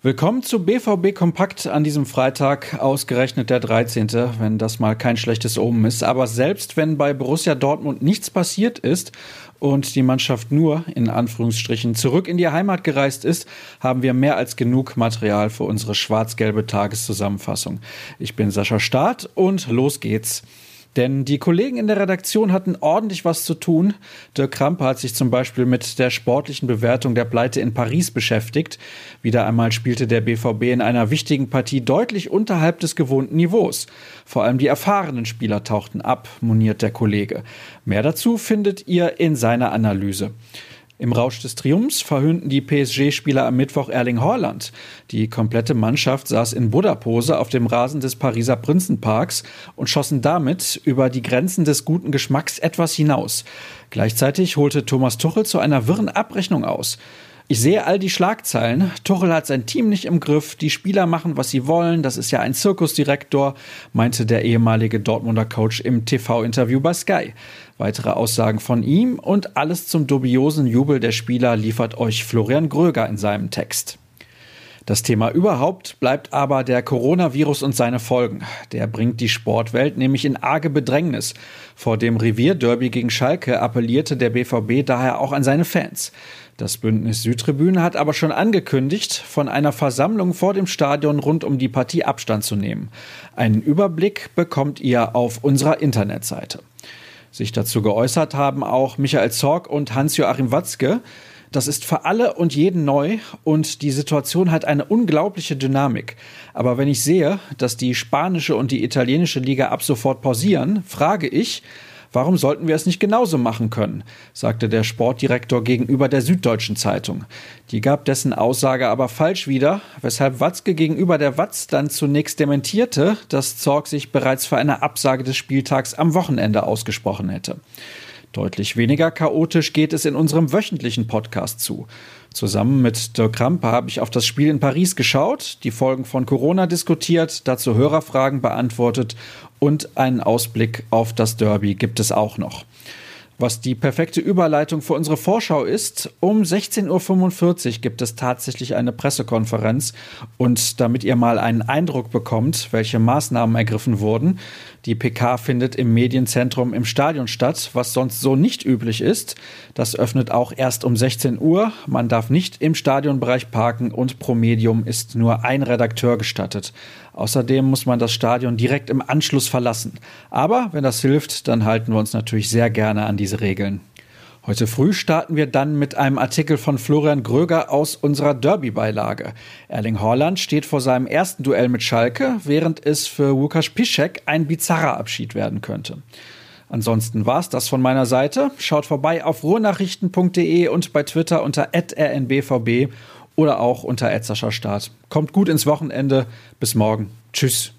Willkommen zu BVB Kompakt an diesem Freitag, ausgerechnet der 13., wenn das mal kein schlechtes Omen ist. Aber selbst wenn bei Borussia Dortmund nichts passiert ist und die Mannschaft nur in Anführungsstrichen zurück in die Heimat gereist ist, haben wir mehr als genug Material für unsere schwarz-gelbe Tageszusammenfassung. Ich bin Sascha Staat und los geht's. Denn die Kollegen in der Redaktion hatten ordentlich was zu tun. Dirk Krampe hat sich zum Beispiel mit der sportlichen Bewertung der Pleite in Paris beschäftigt. Wieder einmal spielte der BVB in einer wichtigen Partie deutlich unterhalb des gewohnten Niveaus. Vor allem die erfahrenen Spieler tauchten ab, moniert der Kollege. Mehr dazu findet ihr in seiner Analyse. Im Rausch des Triumphs verhöhnten die PSG-Spieler am Mittwoch Erling Haaland. Die komplette Mannschaft saß in Buddha-Pose auf dem Rasen des Pariser Prinzenparks und schossen damit über die Grenzen des guten Geschmacks etwas hinaus. Gleichzeitig holte Thomas Tuchel zu einer wirren Abrechnung aus. Ich sehe all die Schlagzeilen. Tuchel hat sein Team nicht im Griff. Die Spieler machen, was sie wollen. Das ist ja ein Zirkusdirektor, meinte der ehemalige Dortmunder Coach im TV-Interview bei Sky. Weitere Aussagen von ihm und alles zum dubiosen Jubel der Spieler liefert euch Florian Gröger in seinem Text. Das Thema überhaupt bleibt aber der Coronavirus und seine Folgen. Der bringt die Sportwelt nämlich in arge Bedrängnis. Vor dem Revierderby gegen Schalke appellierte der BVB daher auch an seine Fans. Das Bündnis Südtribüne hat aber schon angekündigt, von einer Versammlung vor dem Stadion rund um die Partie Abstand zu nehmen. Einen Überblick bekommt ihr auf unserer Internetseite. Sich dazu geäußert haben auch Michael Zorg und Hans-Joachim Watzke. Das ist für alle und jeden neu und die Situation hat eine unglaubliche Dynamik. Aber wenn ich sehe, dass die spanische und die italienische Liga ab sofort pausieren, frage ich, Warum sollten wir es nicht genauso machen können? sagte der Sportdirektor gegenüber der Süddeutschen Zeitung. Die gab dessen Aussage aber falsch wieder, weshalb Watzke gegenüber der Watz dann zunächst dementierte, dass Zorg sich bereits für eine Absage des Spieltags am Wochenende ausgesprochen hätte. Deutlich weniger chaotisch geht es in unserem wöchentlichen Podcast zu. Zusammen mit Dirk Krampe habe ich auf das Spiel in Paris geschaut, die Folgen von Corona diskutiert, dazu Hörerfragen beantwortet und einen Ausblick auf das Derby gibt es auch noch. Was die perfekte Überleitung für unsere Vorschau ist, um 16.45 Uhr gibt es tatsächlich eine Pressekonferenz und damit ihr mal einen Eindruck bekommt, welche Maßnahmen ergriffen wurden, die PK findet im Medienzentrum im Stadion statt, was sonst so nicht üblich ist. Das öffnet auch erst um 16 Uhr. Man darf nicht im Stadionbereich parken und pro Medium ist nur ein Redakteur gestattet. Außerdem muss man das Stadion direkt im Anschluss verlassen. Aber wenn das hilft, dann halten wir uns natürlich sehr gerne an diese Regeln. Heute früh starten wir dann mit einem Artikel von Florian Gröger aus unserer Derby-Beilage. Erling Haaland steht vor seinem ersten Duell mit Schalke, während es für Łukasz Piszek ein bizarrer Abschied werden könnte. Ansonsten war's das von meiner Seite. Schaut vorbei auf ruhrnachrichten.de und bei Twitter unter rnbvb oder auch unter Start. Kommt gut ins Wochenende. Bis morgen. Tschüss.